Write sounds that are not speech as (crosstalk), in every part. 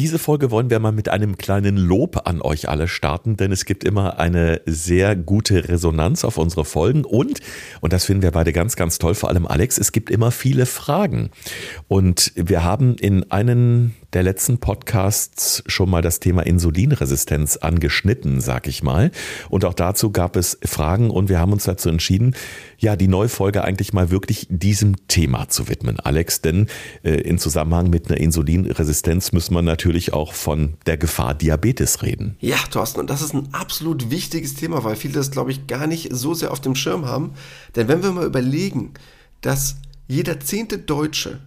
Diese Folge wollen wir mal mit einem kleinen Lob an euch alle starten, denn es gibt immer eine sehr gute Resonanz auf unsere Folgen und, und das finden wir beide ganz, ganz toll, vor allem Alex, es gibt immer viele Fragen. Und wir haben in einen der letzten Podcasts schon mal das Thema Insulinresistenz angeschnitten, sag ich mal. Und auch dazu gab es Fragen und wir haben uns dazu entschieden, ja, die neue Folge eigentlich mal wirklich diesem Thema zu widmen, Alex. Denn äh, in Zusammenhang mit einer Insulinresistenz müssen wir natürlich auch von der Gefahr Diabetes reden. Ja, Thorsten, und das ist ein absolut wichtiges Thema, weil viele das, glaube ich, gar nicht so sehr auf dem Schirm haben. Denn wenn wir mal überlegen, dass jeder zehnte Deutsche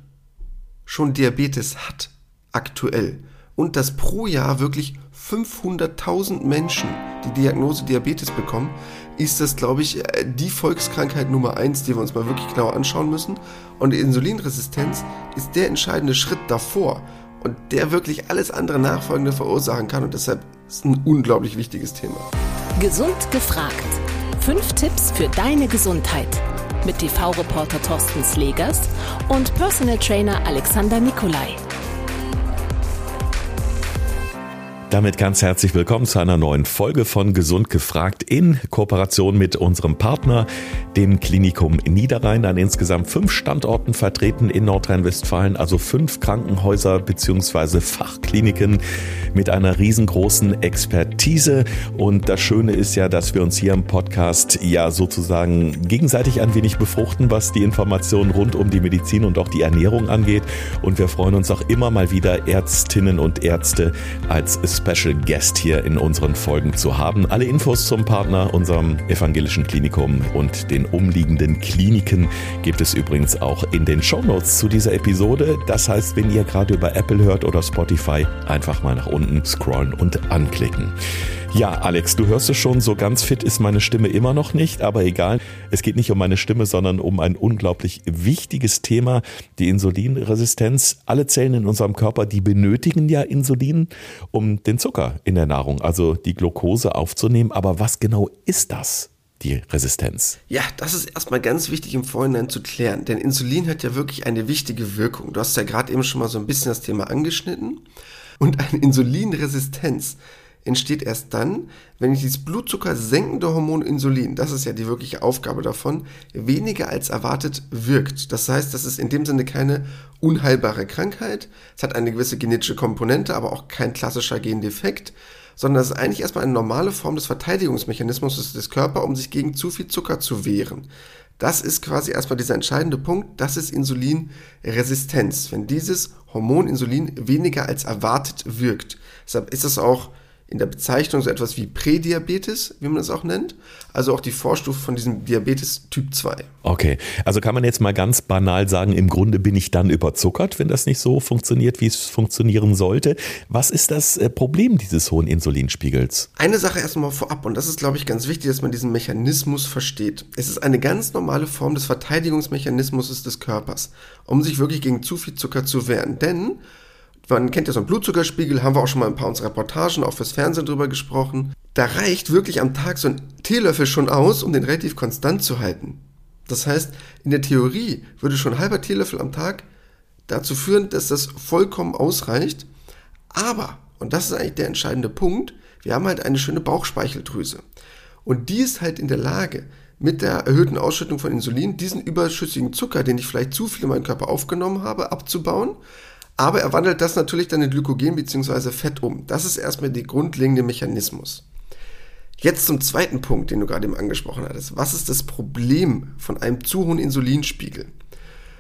schon Diabetes hat, aktuell, und dass pro Jahr wirklich 500.000 Menschen die Diagnose Diabetes bekommen, ist das, glaube ich, äh, die Volkskrankheit Nummer eins, die wir uns mal wirklich genau anschauen müssen. Und die Insulinresistenz ist der entscheidende Schritt davor und der wirklich alles andere Nachfolgende verursachen kann. Und deshalb ist es ein unglaublich wichtiges Thema. Gesund gefragt. Fünf Tipps für deine Gesundheit. Mit TV-Reporter Thorsten Slegers und Personal Trainer Alexander Nikolai. Damit ganz herzlich willkommen zu einer neuen Folge von Gesund gefragt in Kooperation mit unserem Partner, dem Klinikum Niederrhein, an insgesamt fünf Standorten vertreten in Nordrhein-Westfalen, also fünf Krankenhäuser beziehungsweise Fachkliniken mit einer riesengroßen Expertise. Und das Schöne ist ja, dass wir uns hier im Podcast ja sozusagen gegenseitig ein wenig befruchten, was die Informationen rund um die Medizin und auch die Ernährung angeht. Und wir freuen uns auch immer mal wieder Ärztinnen und Ärzte als Special Guest hier in unseren Folgen zu haben. Alle Infos zum Partner, unserem evangelischen Klinikum und den umliegenden Kliniken gibt es übrigens auch in den Show Notes zu dieser Episode. Das heißt, wenn ihr gerade über Apple hört oder Spotify, einfach mal nach unten scrollen und anklicken. Ja, Alex, du hörst es schon, so ganz fit ist meine Stimme immer noch nicht, aber egal. Es geht nicht um meine Stimme, sondern um ein unglaublich wichtiges Thema, die Insulinresistenz. Alle Zellen in unserem Körper, die benötigen ja Insulin, um den Zucker in der Nahrung, also die Glucose aufzunehmen. Aber was genau ist das? die Resistenz? Ja, das ist erstmal ganz wichtig im Vorhinein zu klären, denn Insulin hat ja wirklich eine wichtige Wirkung. Du hast ja gerade eben schon mal so ein bisschen das Thema angeschnitten. Und eine Insulinresistenz entsteht erst dann, wenn dieses Blutzucker senkende Hormon Insulin, das ist ja die wirkliche Aufgabe davon, weniger als erwartet wirkt. Das heißt, das ist in dem Sinne keine unheilbare Krankheit. Es hat eine gewisse genetische Komponente, aber auch kein klassischer Gendefekt, sondern es ist eigentlich erstmal eine normale Form des Verteidigungsmechanismus des Körpers, um sich gegen zu viel Zucker zu wehren. Das ist quasi erstmal dieser entscheidende Punkt, das ist Insulinresistenz, wenn dieses Hormon Insulin weniger als erwartet wirkt. Deshalb ist es auch in der Bezeichnung so etwas wie Prädiabetes, wie man es auch nennt. Also auch die Vorstufe von diesem Diabetes Typ 2. Okay, also kann man jetzt mal ganz banal sagen, im Grunde bin ich dann überzuckert, wenn das nicht so funktioniert, wie es funktionieren sollte. Was ist das äh, Problem dieses hohen Insulinspiegels? Eine Sache erstmal vorab, und das ist, glaube ich, ganz wichtig, dass man diesen Mechanismus versteht. Es ist eine ganz normale Form des Verteidigungsmechanismus des Körpers, um sich wirklich gegen zu viel Zucker zu wehren. Denn man kennt ja so einen Blutzuckerspiegel, haben wir auch schon mal ein paar unserer Reportagen auch fürs Fernsehen drüber gesprochen. Da reicht wirklich am Tag so ein Teelöffel schon aus, um den relativ konstant zu halten. Das heißt, in der Theorie würde schon ein halber Teelöffel am Tag dazu führen, dass das vollkommen ausreicht. Aber, und das ist eigentlich der entscheidende Punkt, wir haben halt eine schöne Bauchspeicheldrüse. Und die ist halt in der Lage, mit der erhöhten Ausschüttung von Insulin diesen überschüssigen Zucker, den ich vielleicht zu viel in meinen Körper aufgenommen habe, abzubauen aber er wandelt das natürlich dann in Glykogen bzw. Fett um. Das ist erstmal der grundlegende Mechanismus. Jetzt zum zweiten Punkt, den du gerade eben angesprochen hattest. Was ist das Problem von einem zu hohen Insulinspiegel?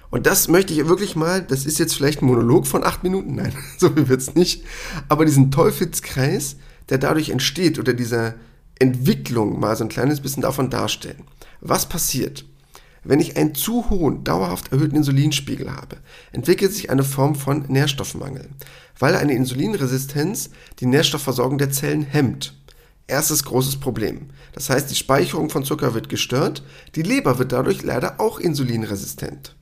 Und das möchte ich wirklich mal, das ist jetzt vielleicht ein Monolog von acht Minuten, (laughs) nein, so wird es nicht, aber diesen Teufelskreis, der dadurch entsteht oder dieser Entwicklung mal so ein kleines bisschen davon darstellen. Was passiert? Wenn ich einen zu hohen, dauerhaft erhöhten Insulinspiegel habe, entwickelt sich eine Form von Nährstoffmangel, weil eine Insulinresistenz die Nährstoffversorgung der Zellen hemmt. Erstes großes Problem. Das heißt, die Speicherung von Zucker wird gestört, die Leber wird dadurch leider auch insulinresistent.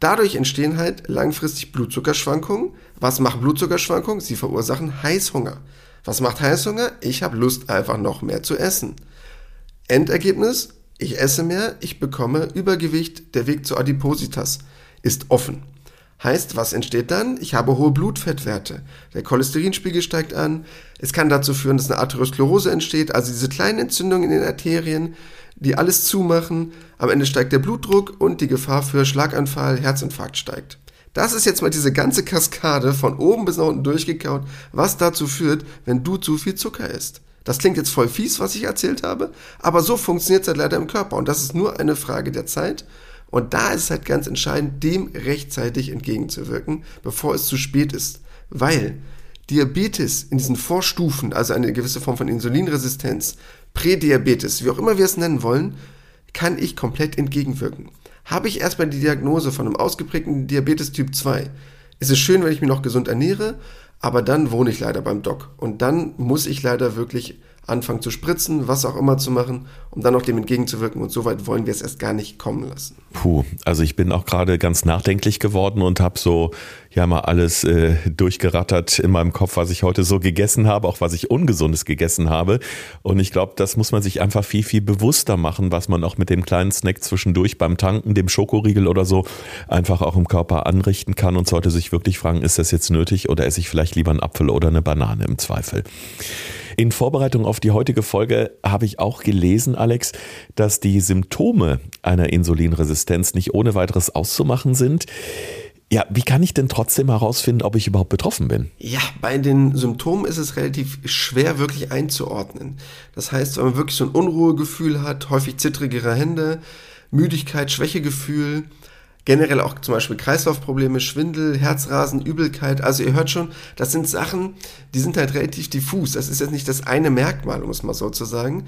Dadurch entstehen halt langfristig Blutzuckerschwankungen. Was macht Blutzuckerschwankungen? Sie verursachen Heißhunger. Was macht Heißhunger? Ich habe Lust einfach noch mehr zu essen. Endergebnis? Ich esse mehr, ich bekomme Übergewicht, der Weg zur Adipositas ist offen. Heißt, was entsteht dann? Ich habe hohe Blutfettwerte. Der Cholesterinspiegel steigt an. Es kann dazu führen, dass eine Arteriosklerose entsteht, also diese kleinen Entzündungen in den Arterien, die alles zumachen. Am Ende steigt der Blutdruck und die Gefahr für Schlaganfall, Herzinfarkt steigt. Das ist jetzt mal diese ganze Kaskade von oben bis nach unten durchgekaut, was dazu führt, wenn du zu viel Zucker isst. Das klingt jetzt voll fies, was ich erzählt habe, aber so funktioniert es halt leider im Körper und das ist nur eine Frage der Zeit. Und da ist es halt ganz entscheidend, dem rechtzeitig entgegenzuwirken, bevor es zu spät ist. Weil Diabetes in diesen Vorstufen, also eine gewisse Form von Insulinresistenz, Prädiabetes, wie auch immer wir es nennen wollen, kann ich komplett entgegenwirken. Habe ich erstmal die Diagnose von einem ausgeprägten Diabetes Typ 2, ist es schön, wenn ich mich noch gesund ernähre, aber dann wohne ich leider beim Doc. Und dann muss ich leider wirklich anfangen zu spritzen, was auch immer zu machen, um dann auch dem entgegenzuwirken. Und so weit wollen wir es erst gar nicht kommen lassen. Puh, also ich bin auch gerade ganz nachdenklich geworden und habe so ja mal alles äh, durchgerattert in meinem Kopf, was ich heute so gegessen habe, auch was ich ungesundes gegessen habe. Und ich glaube, das muss man sich einfach viel, viel bewusster machen, was man auch mit dem kleinen Snack zwischendurch beim Tanken, dem Schokoriegel oder so, einfach auch im Körper anrichten kann und sollte sich wirklich fragen, ist das jetzt nötig oder esse ich vielleicht lieber einen Apfel oder eine Banane im Zweifel. In Vorbereitung auf die heutige Folge habe ich auch gelesen, Alex, dass die Symptome einer Insulinresistenz nicht ohne weiteres auszumachen sind. Ja, wie kann ich denn trotzdem herausfinden, ob ich überhaupt betroffen bin? Ja, bei den Symptomen ist es relativ schwer wirklich einzuordnen. Das heißt, wenn man wirklich so ein Unruhegefühl hat, häufig zittrigere Hände, Müdigkeit, Schwächegefühl, generell auch zum Beispiel Kreislaufprobleme, Schwindel, Herzrasen, Übelkeit. Also ihr hört schon, das sind Sachen, die sind halt relativ diffus. Das ist jetzt nicht das eine Merkmal, um es mal so zu sagen.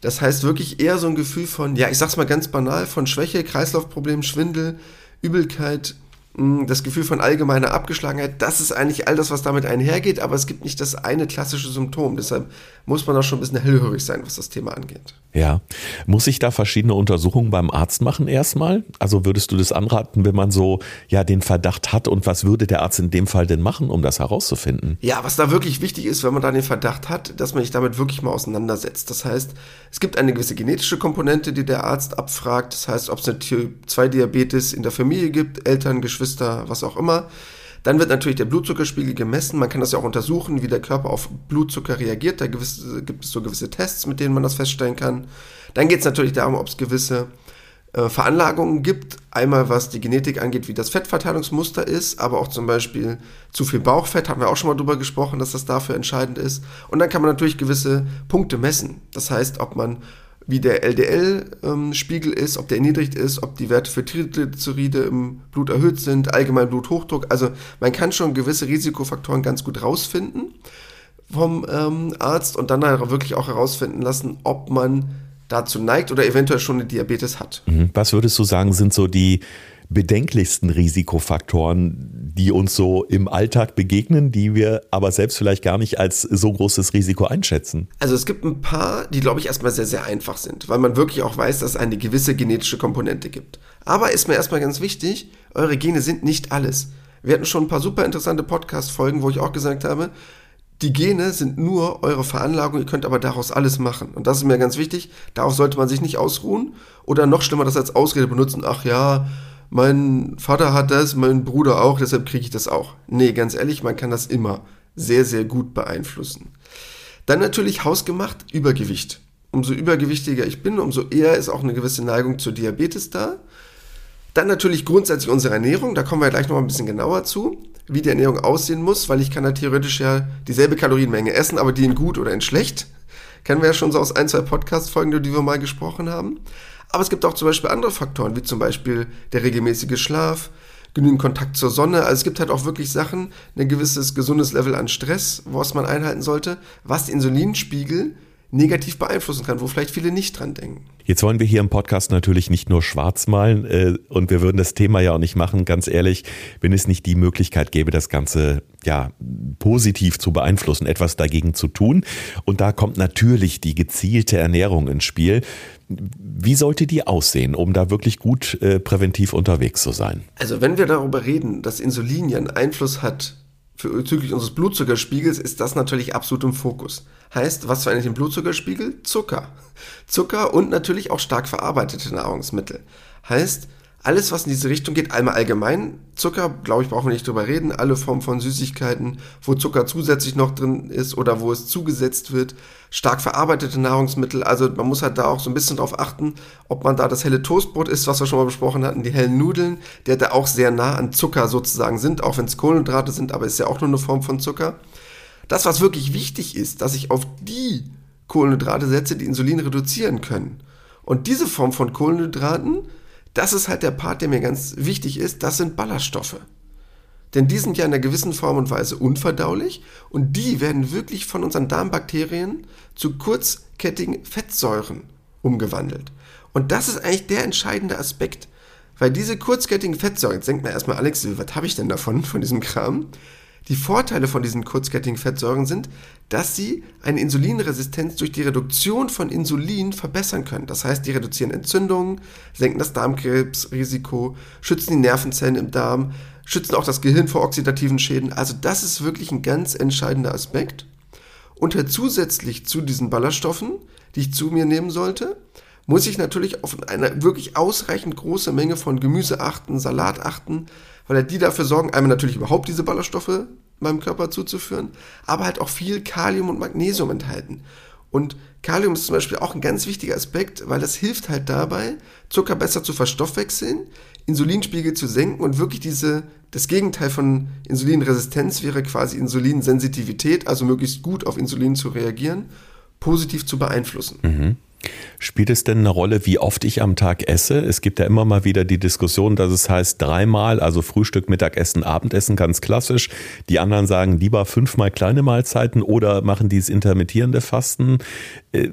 Das heißt wirklich eher so ein Gefühl von, ja, ich sag's mal ganz banal, von Schwäche, Kreislaufproblemen, Schwindel, Übelkeit, das Gefühl von allgemeiner Abgeschlagenheit, das ist eigentlich all das, was damit einhergeht, aber es gibt nicht das eine klassische Symptom. Deshalb muss man auch schon ein bisschen hellhörig sein, was das Thema angeht. Ja. Muss ich da verschiedene Untersuchungen beim Arzt machen erstmal? Also würdest du das anraten, wenn man so ja den Verdacht hat und was würde der Arzt in dem Fall denn machen, um das herauszufinden? Ja, was da wirklich wichtig ist, wenn man da den Verdacht hat, dass man sich damit wirklich mal auseinandersetzt. Das heißt, es gibt eine gewisse genetische Komponente, die der Arzt abfragt. Das heißt, ob es eine Typ 2 Diabetes in der Familie gibt, Eltern, Geschwister, Geschwister, was auch immer. Dann wird natürlich der Blutzuckerspiegel gemessen. Man kann das ja auch untersuchen, wie der Körper auf Blutzucker reagiert. Da gibt es so gewisse Tests, mit denen man das feststellen kann. Dann geht es natürlich darum, ob es gewisse äh, Veranlagungen gibt. Einmal was die Genetik angeht, wie das Fettverteilungsmuster ist, aber auch zum Beispiel zu viel Bauchfett, haben wir auch schon mal drüber gesprochen, dass das dafür entscheidend ist. Und dann kann man natürlich gewisse Punkte messen. Das heißt, ob man wie der LDL-Spiegel ähm, ist, ob der erniedrigt ist, ob die Werte für Triglyceride im Blut erhöht sind, allgemein Bluthochdruck. Also man kann schon gewisse Risikofaktoren ganz gut rausfinden vom ähm, Arzt und dann halt wirklich auch herausfinden lassen, ob man dazu neigt oder eventuell schon eine Diabetes hat. Mhm. Was würdest du sagen, sind so die bedenklichsten Risikofaktoren, die uns so im Alltag begegnen, die wir aber selbst vielleicht gar nicht als so großes Risiko einschätzen? Also es gibt ein paar, die glaube ich erstmal sehr, sehr einfach sind, weil man wirklich auch weiß, dass es eine gewisse genetische Komponente gibt. Aber ist mir erstmal ganz wichtig, eure Gene sind nicht alles. Wir hatten schon ein paar super interessante Podcast-Folgen, wo ich auch gesagt habe, die Gene sind nur eure Veranlagung, ihr könnt aber daraus alles machen. Und das ist mir ganz wichtig. Darauf sollte man sich nicht ausruhen oder noch schlimmer das als Ausrede benutzen. Ach ja, mein Vater hat das, mein Bruder auch, deshalb kriege ich das auch. Nee, ganz ehrlich, man kann das immer sehr, sehr gut beeinflussen. Dann natürlich hausgemacht Übergewicht. Umso übergewichtiger ich bin, umso eher ist auch eine gewisse Neigung zur Diabetes da. Dann natürlich grundsätzlich unsere Ernährung, da kommen wir gleich noch ein bisschen genauer zu, wie die Ernährung aussehen muss, weil ich kann ja theoretisch ja dieselbe Kalorienmenge essen, aber die in gut oder in schlecht. Kennen wir ja schon so aus ein, zwei Podcast-Folgen, die wir mal gesprochen haben. Aber es gibt auch zum Beispiel andere Faktoren, wie zum Beispiel der regelmäßige Schlaf, genügend Kontakt zur Sonne. Also es gibt halt auch wirklich Sachen, ein gewisses gesundes Level an Stress, was man einhalten sollte, was den Insulinspiegel negativ beeinflussen kann, wo vielleicht viele nicht dran denken. Jetzt wollen wir hier im Podcast natürlich nicht nur schwarz malen äh, und wir würden das Thema ja auch nicht machen, ganz ehrlich, wenn es nicht die Möglichkeit gäbe, das Ganze ja positiv zu beeinflussen, etwas dagegen zu tun. Und da kommt natürlich die gezielte Ernährung ins Spiel. Wie sollte die aussehen, um da wirklich gut äh, präventiv unterwegs zu sein? Also wenn wir darüber reden, dass Insulin ja einen Einfluss hat bezüglich unseres Blutzuckerspiegels ist das natürlich absolut im Fokus. Heißt, was verändert den Blutzuckerspiegel? Zucker. Zucker und natürlich auch stark verarbeitete Nahrungsmittel. Heißt, alles, was in diese Richtung geht, einmal allgemein. Zucker, glaube ich, brauchen wir nicht drüber reden. Alle Formen von Süßigkeiten, wo Zucker zusätzlich noch drin ist oder wo es zugesetzt wird. Stark verarbeitete Nahrungsmittel. Also man muss halt da auch so ein bisschen drauf achten, ob man da das helle Toastbrot isst, was wir schon mal besprochen hatten, die hellen Nudeln, die da auch sehr nah an Zucker sozusagen sind, auch wenn es Kohlenhydrate sind, aber ist ja auch nur eine Form von Zucker. Das, was wirklich wichtig ist, dass ich auf die Kohlenhydrate setze, die Insulin reduzieren können. Und diese Form von Kohlenhydraten, das ist halt der Part, der mir ganz wichtig ist, das sind Ballaststoffe. Denn die sind ja in einer gewissen Form und Weise unverdaulich und die werden wirklich von unseren Darmbakterien zu kurzkettigen Fettsäuren umgewandelt. Und das ist eigentlich der entscheidende Aspekt. Weil diese kurzkettigen Fettsäuren, jetzt denkt man erstmal, Alex, was habe ich denn davon, von diesem Kram? Die Vorteile von diesen kurzkettigen Fettsäuren sind, dass sie eine Insulinresistenz durch die Reduktion von Insulin verbessern können. Das heißt, die reduzieren Entzündungen, senken das Darmkrebsrisiko, schützen die Nervenzellen im Darm, schützen auch das Gehirn vor oxidativen Schäden. Also das ist wirklich ein ganz entscheidender Aspekt. Und zusätzlich zu diesen Ballaststoffen, die ich zu mir nehmen sollte, muss ich natürlich auf eine wirklich ausreichend große Menge von Gemüse achten, Salat achten, weil die dafür sorgen, einmal natürlich überhaupt diese Ballaststoffe meinem Körper zuzuführen, aber halt auch viel Kalium und Magnesium enthalten. Und Kalium ist zum Beispiel auch ein ganz wichtiger Aspekt, weil das hilft halt dabei, Zucker besser zu verstoffwechseln, Insulinspiegel zu senken und wirklich diese, das Gegenteil von Insulinresistenz wäre quasi Insulinsensitivität, also möglichst gut auf Insulin zu reagieren, positiv zu beeinflussen. Mhm. Spielt es denn eine Rolle, wie oft ich am Tag esse? Es gibt ja immer mal wieder die Diskussion, dass es heißt dreimal, also Frühstück, Mittagessen, Abendessen, ganz klassisch. Die anderen sagen lieber fünfmal kleine Mahlzeiten oder machen dieses intermittierende Fasten. Äh,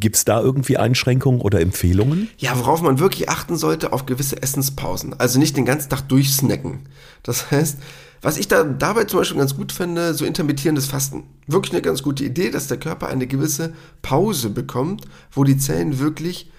Gibt es da irgendwie Einschränkungen oder Empfehlungen? Ja, worauf man wirklich achten sollte, auf gewisse Essenspausen. Also nicht den ganzen Tag durchsnacken. Das heißt, was ich da dabei zum Beispiel ganz gut finde, so intermittierendes Fasten. Wirklich eine ganz gute Idee, dass der Körper eine gewisse Pause bekommt, wo die Zellen wirklich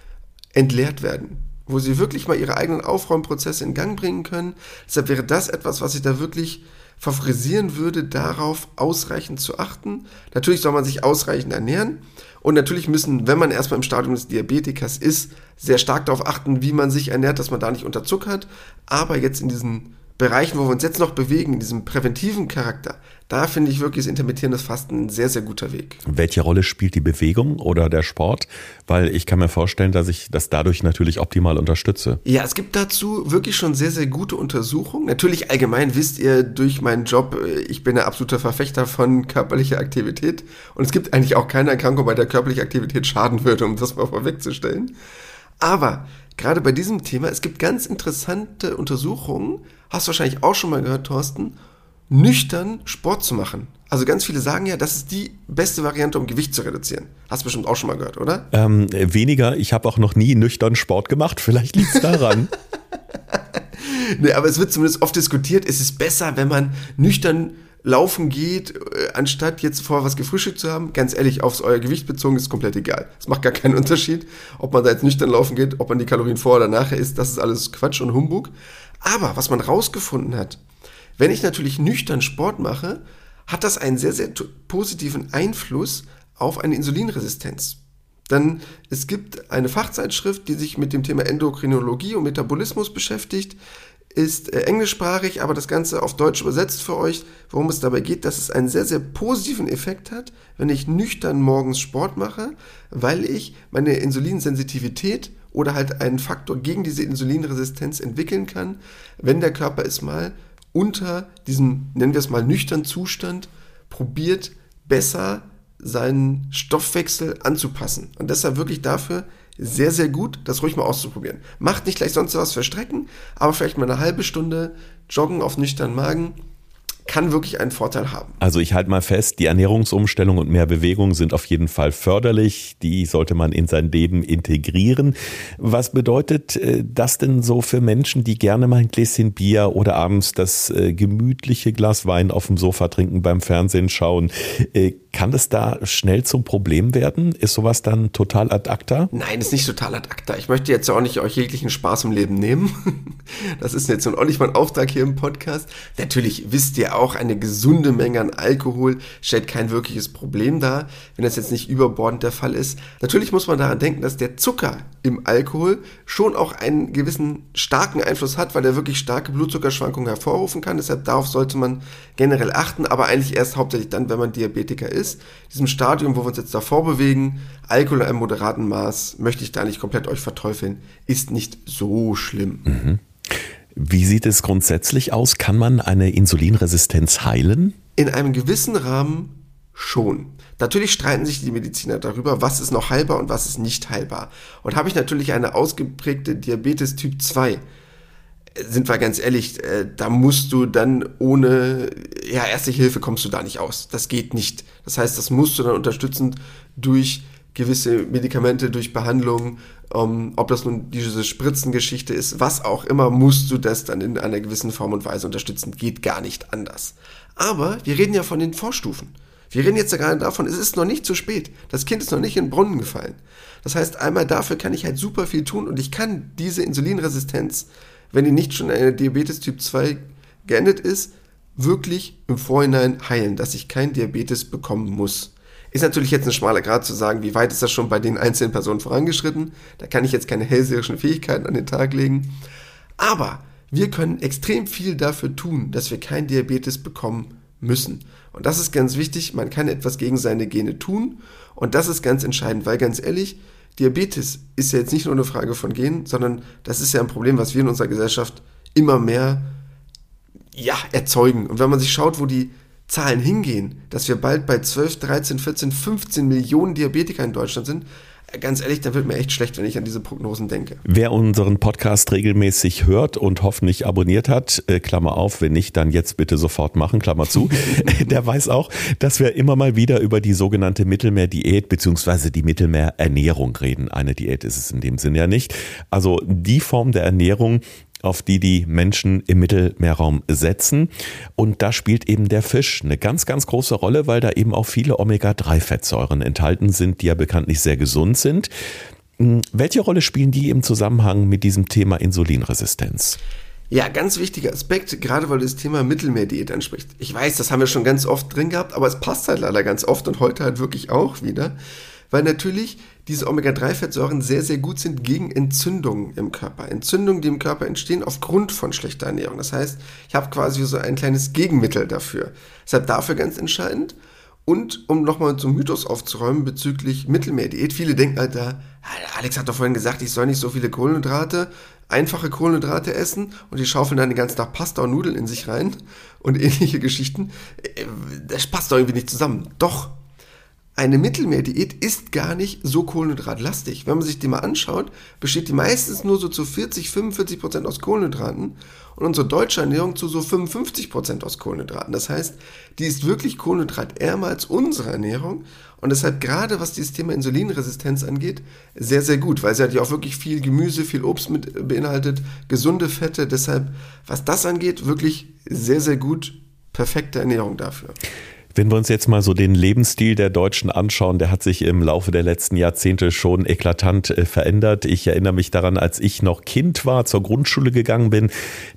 entleert werden. Wo sie wirklich mal ihre eigenen Aufräumprozesse in Gang bringen können. Deshalb wäre das etwas, was ich da wirklich favorisieren würde, darauf ausreichend zu achten. Natürlich soll man sich ausreichend ernähren. Und natürlich müssen, wenn man erstmal im Stadium des Diabetikers ist, sehr stark darauf achten, wie man sich ernährt, dass man da nicht unterzuckert. Aber jetzt in diesen Bereichen, wo wir uns jetzt noch bewegen, in diesem präventiven Charakter, da finde ich wirklich das intermittierendes Fasten ein sehr, sehr guter Weg. Welche Rolle spielt die Bewegung oder der Sport? Weil ich kann mir vorstellen, dass ich das dadurch natürlich optimal unterstütze. Ja, es gibt dazu wirklich schon sehr, sehr gute Untersuchungen. Natürlich allgemein wisst ihr durch meinen Job, äh, ich bin ein absoluter Verfechter von körperlicher Aktivität. Und es gibt eigentlich auch keine Erkrankung, bei der körperliche Aktivität schaden würde, um das mal vorwegzustellen. Aber gerade bei diesem Thema, es gibt ganz interessante Untersuchungen, hast du wahrscheinlich auch schon mal gehört, Thorsten, nüchtern Sport zu machen. Also ganz viele sagen ja, das ist die beste Variante, um Gewicht zu reduzieren. Hast du bestimmt auch schon mal gehört, oder? Ähm, weniger. Ich habe auch noch nie nüchtern Sport gemacht. Vielleicht liegt es daran. (laughs) nee, aber es wird zumindest oft diskutiert, es ist besser, wenn man nüchtern laufen geht, äh, anstatt jetzt vorher was gefrühstückt zu haben, ganz ehrlich, aufs euer Gewicht bezogen ist komplett egal. Es macht gar keinen Unterschied, ob man da jetzt nüchtern laufen geht, ob man die Kalorien vorher oder nachher isst, das ist alles Quatsch und Humbug. Aber was man rausgefunden hat, wenn ich natürlich nüchtern Sport mache, hat das einen sehr, sehr positiven Einfluss auf eine Insulinresistenz. Denn es gibt eine Fachzeitschrift, die sich mit dem Thema Endokrinologie und Metabolismus beschäftigt ist äh, englischsprachig, aber das Ganze auf Deutsch übersetzt für euch, worum es dabei geht, dass es einen sehr, sehr positiven Effekt hat, wenn ich nüchtern morgens Sport mache, weil ich meine Insulinsensitivität oder halt einen Faktor gegen diese Insulinresistenz entwickeln kann, wenn der Körper es mal unter diesem, nennen wir es mal, nüchtern Zustand probiert, besser seinen Stoffwechsel anzupassen. Und deshalb wirklich dafür sehr, sehr gut, das ruhig mal auszuprobieren. Macht nicht gleich sonst was für Strecken, aber vielleicht mal eine halbe Stunde joggen auf nüchternen Magen kann wirklich einen Vorteil haben. Also ich halte mal fest, die Ernährungsumstellung und mehr Bewegung sind auf jeden Fall förderlich. Die sollte man in sein Leben integrieren. Was bedeutet äh, das denn so für Menschen, die gerne mal ein Gläschen Bier oder abends das äh, gemütliche Glas Wein auf dem Sofa trinken beim Fernsehen schauen? Kann das da schnell zum Problem werden? Ist sowas dann total ad acta? Nein, ist nicht total ad acta. Ich möchte jetzt auch nicht euch jeglichen Spaß im Leben nehmen. (laughs) Das ist jetzt auch nicht mein Auftrag hier im Podcast. Natürlich wisst ihr auch, eine gesunde Menge an Alkohol stellt kein wirkliches Problem dar, wenn das jetzt nicht überbordend der Fall ist. Natürlich muss man daran denken, dass der Zucker im Alkohol schon auch einen gewissen starken Einfluss hat, weil er wirklich starke Blutzuckerschwankungen hervorrufen kann. Deshalb darauf sollte man generell achten, aber eigentlich erst hauptsächlich dann, wenn man Diabetiker ist. Diesem Stadium, wo wir uns jetzt davor bewegen, Alkohol einem moderaten Maß, möchte ich da nicht komplett euch verteufeln, ist nicht so schlimm. Mhm. Wie sieht es grundsätzlich aus? Kann man eine Insulinresistenz heilen? In einem gewissen Rahmen schon. Natürlich streiten sich die Mediziner darüber, was ist noch heilbar und was ist nicht heilbar. Und habe ich natürlich eine ausgeprägte Diabetes Typ 2, sind wir ganz ehrlich, äh, da musst du dann ohne ja, erste Hilfe kommst du da nicht aus. Das geht nicht. Das heißt, das musst du dann unterstützend durch gewisse Medikamente, durch Behandlung, um, ähm, ob das nun diese Spritzengeschichte ist, was auch immer, musst du das dann in einer gewissen Form und Weise unterstützen. Geht gar nicht anders. Aber wir reden ja von den Vorstufen. Wir reden jetzt ja gerade davon, es ist noch nicht zu spät. Das Kind ist noch nicht in den Brunnen gefallen. Das heißt, einmal dafür kann ich halt super viel tun und ich kann diese Insulinresistenz wenn die nicht schon eine Diabetes Typ 2 geendet ist, wirklich im Vorhinein heilen, dass ich kein Diabetes bekommen muss. Ist natürlich jetzt ein schmaler Grad zu sagen, wie weit ist das schon bei den einzelnen Personen vorangeschritten. Da kann ich jetzt keine hellseherischen Fähigkeiten an den Tag legen. Aber wir können extrem viel dafür tun, dass wir kein Diabetes bekommen müssen. Und das ist ganz wichtig. Man kann etwas gegen seine Gene tun. Und das ist ganz entscheidend, weil ganz ehrlich, Diabetes ist ja jetzt nicht nur eine Frage von Genen, sondern das ist ja ein Problem, was wir in unserer Gesellschaft immer mehr ja, erzeugen. Und wenn man sich schaut, wo die Zahlen hingehen, dass wir bald bei 12, 13, 14, 15 Millionen Diabetiker in Deutschland sind, ganz ehrlich, da wird mir echt schlecht, wenn ich an diese Prognosen denke. Wer unseren Podcast regelmäßig hört und hoffentlich abonniert hat, äh, Klammer auf, wenn nicht, dann jetzt bitte sofort machen, Klammer zu, (laughs) der weiß auch, dass wir immer mal wieder über die sogenannte Mittelmeerdiät beziehungsweise die Mittelmeerernährung reden. Eine Diät ist es in dem Sinn ja nicht. Also die Form der Ernährung, auf die die Menschen im Mittelmeerraum setzen. Und da spielt eben der Fisch eine ganz, ganz große Rolle, weil da eben auch viele Omega-3-Fettsäuren enthalten sind, die ja bekanntlich sehr gesund sind. Hm, welche Rolle spielen die im Zusammenhang mit diesem Thema Insulinresistenz? Ja, ganz wichtiger Aspekt, gerade weil du das Thema Mittelmeerdiät anspricht. Ich weiß, das haben wir schon ganz oft drin gehabt, aber es passt halt leider ganz oft und heute halt wirklich auch wieder weil natürlich diese Omega-3-Fettsäuren sehr, sehr gut sind gegen Entzündungen im Körper. Entzündungen, die im Körper entstehen aufgrund von schlechter Ernährung. Das heißt, ich habe quasi so ein kleines Gegenmittel dafür. Deshalb dafür ganz entscheidend. Und um nochmal zum Mythos aufzuräumen bezüglich Mittelmeerdiät, viele denken halt da, Alex hat doch vorhin gesagt, ich soll nicht so viele Kohlenhydrate, einfache Kohlenhydrate essen und die schaufeln dann den ganzen Tag Pasta und Nudeln in sich rein und (laughs) ähnliche Geschichten. Äh, das passt doch irgendwie nicht zusammen. Doch, eine Mittelmeerdiät ist gar nicht so kohlenhydratlastig. Wenn man sich die mal anschaut, besteht die meistens nur so zu 40, 45 Prozent aus Kohlenhydraten und unsere deutsche Ernährung zu so 55 Prozent aus Kohlenhydraten. Das heißt, die ist wirklich kohlenhydratärmer als unsere Ernährung und deshalb gerade was dieses Thema Insulinresistenz angeht, sehr, sehr gut, weil sie hat ja auch wirklich viel Gemüse, viel Obst mit beinhaltet, gesunde Fette. Deshalb, was das angeht, wirklich sehr, sehr gut, perfekte Ernährung dafür. Wenn wir uns jetzt mal so den Lebensstil der Deutschen anschauen, der hat sich im Laufe der letzten Jahrzehnte schon eklatant äh, verändert. Ich erinnere mich daran, als ich noch Kind war, zur Grundschule gegangen bin,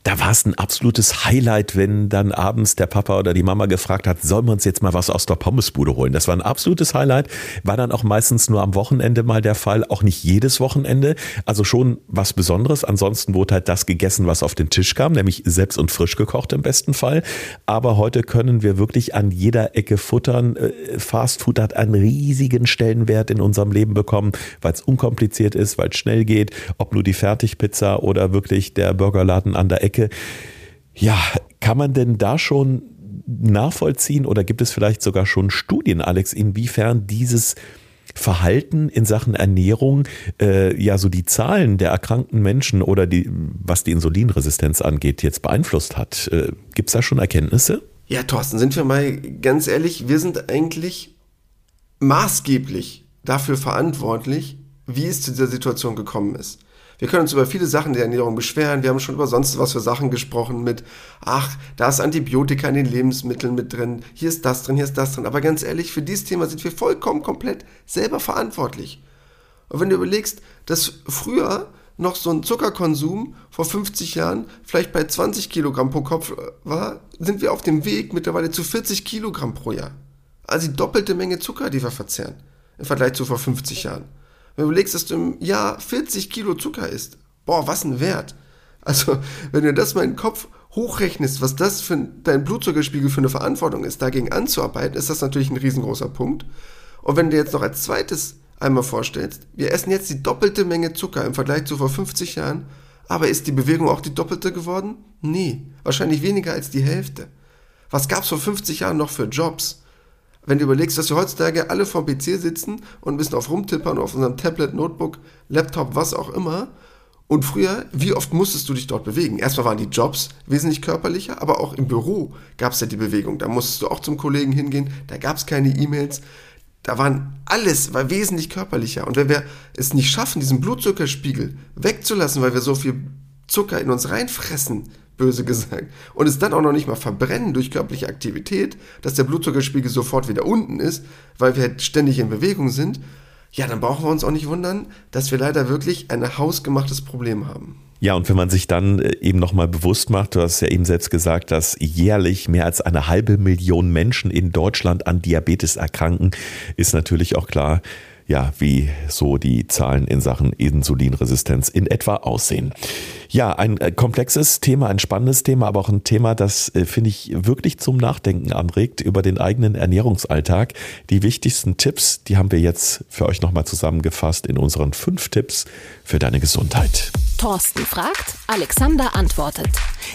da war es ein absolutes Highlight, wenn dann abends der Papa oder die Mama gefragt hat, sollen wir uns jetzt mal was aus der Pommesbude holen? Das war ein absolutes Highlight, war dann auch meistens nur am Wochenende mal der Fall, auch nicht jedes Wochenende, also schon was Besonderes. Ansonsten wurde halt das gegessen, was auf den Tisch kam, nämlich selbst und frisch gekocht im besten Fall. Aber heute können wir wirklich an jeder jeder Ecke futtern. Äh, Fast Food hat einen riesigen Stellenwert in unserem Leben bekommen, weil es unkompliziert ist, weil es schnell geht, ob nur die Fertigpizza oder wirklich der Burgerladen an der Ecke. Ja, kann man denn da schon nachvollziehen oder gibt es vielleicht sogar schon Studien, Alex, inwiefern dieses Verhalten in Sachen Ernährung äh, ja so die Zahlen der erkrankten Menschen oder die, was die Insulinresistenz angeht, jetzt beeinflusst hat. Äh, Gibt es da schon Erkenntnisse? Ja, Thorsten, sind wir mal ganz ehrlich, wir sind eigentlich maßgeblich dafür verantwortlich, wie es zu dieser Situation gekommen ist. Wir können uns über viele Sachen der Ernährung beschweren. Wir haben schon über sonst was für Sachen gesprochen mit, ach, da ist Antibiotika in den Lebensmitteln mit drin, hier ist das drin, hier ist das drin. Aber ganz ehrlich, für dieses Thema sind wir vollkommen komplett selber verantwortlich. Und wenn du überlegst, dass früher noch so ein Zuckerkonsum vor 50 Jahren vielleicht bei 20 Kilogramm pro Kopf war, sind wir auf dem Weg mittlerweile zu 40 Kilogramm pro Jahr. Also die doppelte Menge Zucker, die wir verzehren im Vergleich zu vor 50 Jahren. Wenn du überlegst, dass du im Jahr 40 Kilo Zucker isst, boah, was ein Wert. Also, wenn du das mal in den Kopf hochrechnest, was das für dein Blutzuckerspiegel für eine Verantwortung ist, dagegen anzuarbeiten, ist das natürlich ein riesengroßer Punkt. Und wenn du jetzt noch als zweites einmal vorstellst, wir essen jetzt die doppelte Menge Zucker im Vergleich zu vor 50 Jahren, aber ist die Bewegung auch die doppelte geworden? Nee, wahrscheinlich weniger als die Hälfte. Was gab es vor 50 Jahren noch für Jobs? Wenn du überlegst, dass wir heutzutage alle vor dem PC sitzen und ein bisschen auf rumtippern, auf unserem Tablet, Notebook, Laptop, was auch immer. Und früher, wie oft musstest du dich dort bewegen? Erstmal waren die Jobs wesentlich körperlicher, aber auch im Büro gab es ja die Bewegung. Da musstest du auch zum Kollegen hingehen, da gab es keine E-Mails. Da waren alles war wesentlich körperlicher. Und wenn wir es nicht schaffen, diesen Blutzuckerspiegel wegzulassen, weil wir so viel Zucker in uns reinfressen, böse gesagt, und es dann auch noch nicht mal verbrennen durch körperliche Aktivität, dass der Blutzuckerspiegel sofort wieder unten ist, weil wir halt ständig in Bewegung sind, ja, dann brauchen wir uns auch nicht wundern, dass wir leider wirklich ein hausgemachtes Problem haben. Ja, und wenn man sich dann äh, eben nochmal bewusst macht, du hast ja eben selbst gesagt, dass jährlich mehr als eine halbe Million Menschen in Deutschland an Diabetes erkranken, ist natürlich auch klar, ja, wie so die Zahlen in Sachen Insulinresistenz in etwa aussehen. Ja, ein äh, komplexes Thema, ein spannendes Thema, aber auch ein Thema, das, äh, finde ich, wirklich zum Nachdenken anregt über den eigenen Ernährungsalltag. Die wichtigsten Tipps, die haben wir jetzt für euch nochmal zusammengefasst in unseren fünf Tipps für deine Gesundheit. Thorsten fragt, Alexander antwortet.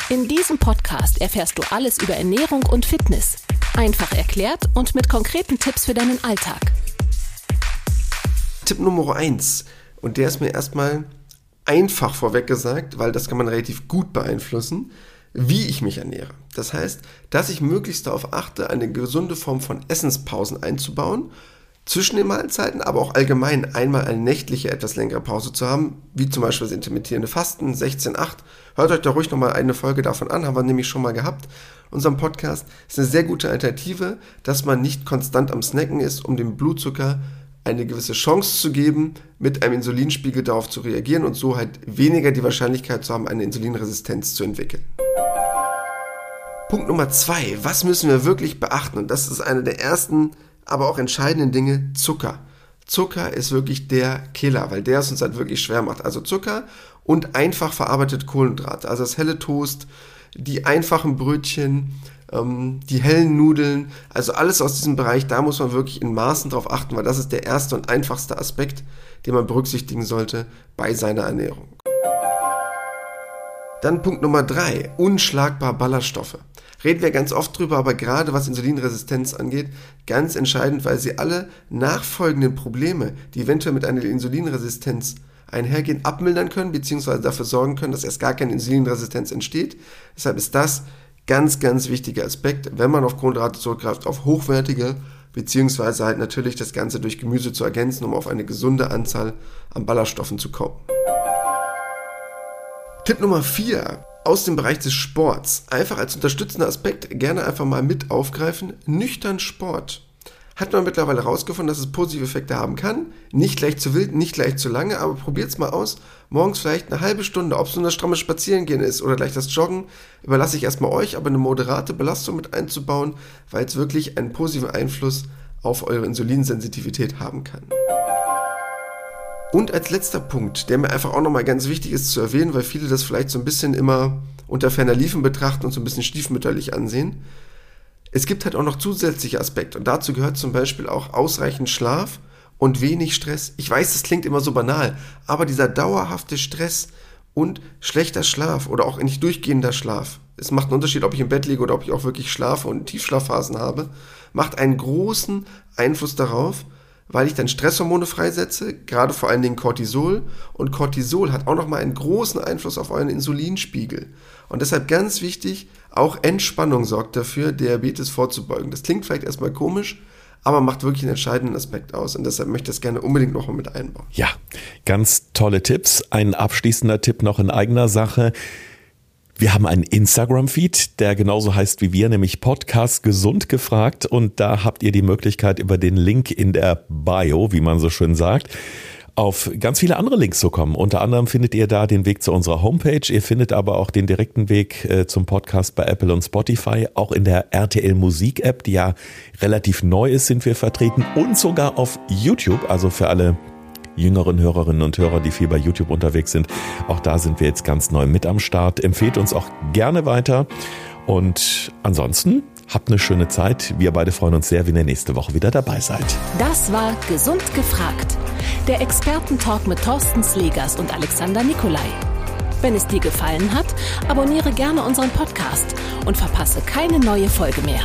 In diesem Podcast erfährst du alles über Ernährung und Fitness. Einfach erklärt und mit konkreten Tipps für deinen Alltag. Tipp Nummer eins und der ist mir erstmal einfach vorweg gesagt, weil das kann man relativ gut beeinflussen, wie ich mich ernähre. Das heißt, dass ich möglichst darauf achte, eine gesunde Form von Essenspausen einzubauen, zwischen den Mahlzeiten, aber auch allgemein einmal eine nächtliche, etwas längere Pause zu haben, wie zum Beispiel das intermittierende Fasten 16.8. Hört euch da ruhig nochmal eine Folge davon an, haben wir nämlich schon mal gehabt. Unserem Podcast ist eine sehr gute Alternative, dass man nicht konstant am Snacken ist, um den Blutzucker eine gewisse Chance zu geben, mit einem Insulinspiegel darauf zu reagieren und so halt weniger die Wahrscheinlichkeit zu haben, eine Insulinresistenz zu entwickeln. Punkt Nummer zwei, was müssen wir wirklich beachten? Und das ist eine der ersten, aber auch entscheidenden Dinge, Zucker. Zucker ist wirklich der Killer, weil der es uns halt wirklich schwer macht. Also Zucker und einfach verarbeitet Kohlenhydrate. Also das helle Toast, die einfachen Brötchen, ähm, die hellen Nudeln, also alles aus diesem Bereich, da muss man wirklich in Maßen drauf achten, weil das ist der erste und einfachste Aspekt, den man berücksichtigen sollte bei seiner Ernährung. Dann Punkt Nummer drei: unschlagbar Ballaststoffe. Reden wir ganz oft drüber, aber gerade was Insulinresistenz angeht, ganz entscheidend, weil sie alle nachfolgenden Probleme, die eventuell mit einer Insulinresistenz einhergehen, abmildern können, beziehungsweise dafür sorgen können, dass erst gar keine Insulinresistenz entsteht. Deshalb ist das Ganz, ganz wichtiger Aspekt, wenn man auf Kohlenhydrate zurückgreift, auf hochwertige, beziehungsweise halt natürlich das Ganze durch Gemüse zu ergänzen, um auf eine gesunde Anzahl an Ballaststoffen zu kommen. Tipp Nummer 4 aus dem Bereich des Sports. Einfach als unterstützender Aspekt gerne einfach mal mit aufgreifen. Nüchtern Sport hat man mittlerweile herausgefunden, dass es positive Effekte haben kann. Nicht gleich zu wild, nicht gleich zu lange, aber probiert es mal aus. Morgens vielleicht eine halbe Stunde, ob es nur das stramme Spazierengehen ist oder gleich das Joggen, überlasse ich erstmal euch, aber eine moderate Belastung mit einzubauen, weil es wirklich einen positiven Einfluss auf eure Insulinsensitivität haben kann. Und als letzter Punkt, der mir einfach auch nochmal ganz wichtig ist zu erwähnen, weil viele das vielleicht so ein bisschen immer unter ferner Liefen betrachten und so ein bisschen stiefmütterlich ansehen es gibt halt auch noch zusätzliche Aspekte und dazu gehört zum Beispiel auch ausreichend Schlaf und wenig Stress. Ich weiß, das klingt immer so banal, aber dieser dauerhafte Stress und schlechter Schlaf oder auch nicht durchgehender Schlaf, es macht einen Unterschied, ob ich im Bett liege oder ob ich auch wirklich schlafe und Tiefschlafphasen habe, macht einen großen Einfluss darauf, weil ich dann Stresshormone freisetze, gerade vor allen Dingen Cortisol. Und Cortisol hat auch nochmal einen großen Einfluss auf euren Insulinspiegel. Und deshalb ganz wichtig, auch Entspannung sorgt dafür, Diabetes vorzubeugen. Das klingt vielleicht erstmal komisch, aber macht wirklich einen entscheidenden Aspekt aus. Und deshalb möchte ich das gerne unbedingt nochmal mit einbauen. Ja, ganz tolle Tipps. Ein abschließender Tipp noch in eigener Sache. Wir haben einen Instagram-Feed, der genauso heißt wie wir, nämlich Podcast Gesund gefragt. Und da habt ihr die Möglichkeit, über den Link in der Bio, wie man so schön sagt, auf ganz viele andere Links zu kommen. Unter anderem findet ihr da den Weg zu unserer Homepage. Ihr findet aber auch den direkten Weg äh, zum Podcast bei Apple und Spotify. Auch in der RTL Musik App, die ja relativ neu ist, sind wir vertreten. Und sogar auf YouTube, also für alle jüngeren Hörerinnen und Hörer, die viel bei YouTube unterwegs sind. Auch da sind wir jetzt ganz neu mit am Start. Empfehlt uns auch gerne weiter. Und ansonsten habt eine schöne Zeit. Wir beide freuen uns sehr, wenn ihr nächste Woche wieder dabei seid. Das war Gesund gefragt. Der Expertentalk mit Thorsten Slegers und Alexander Nikolai. Wenn es dir gefallen hat, abonniere gerne unseren Podcast und verpasse keine neue Folge mehr.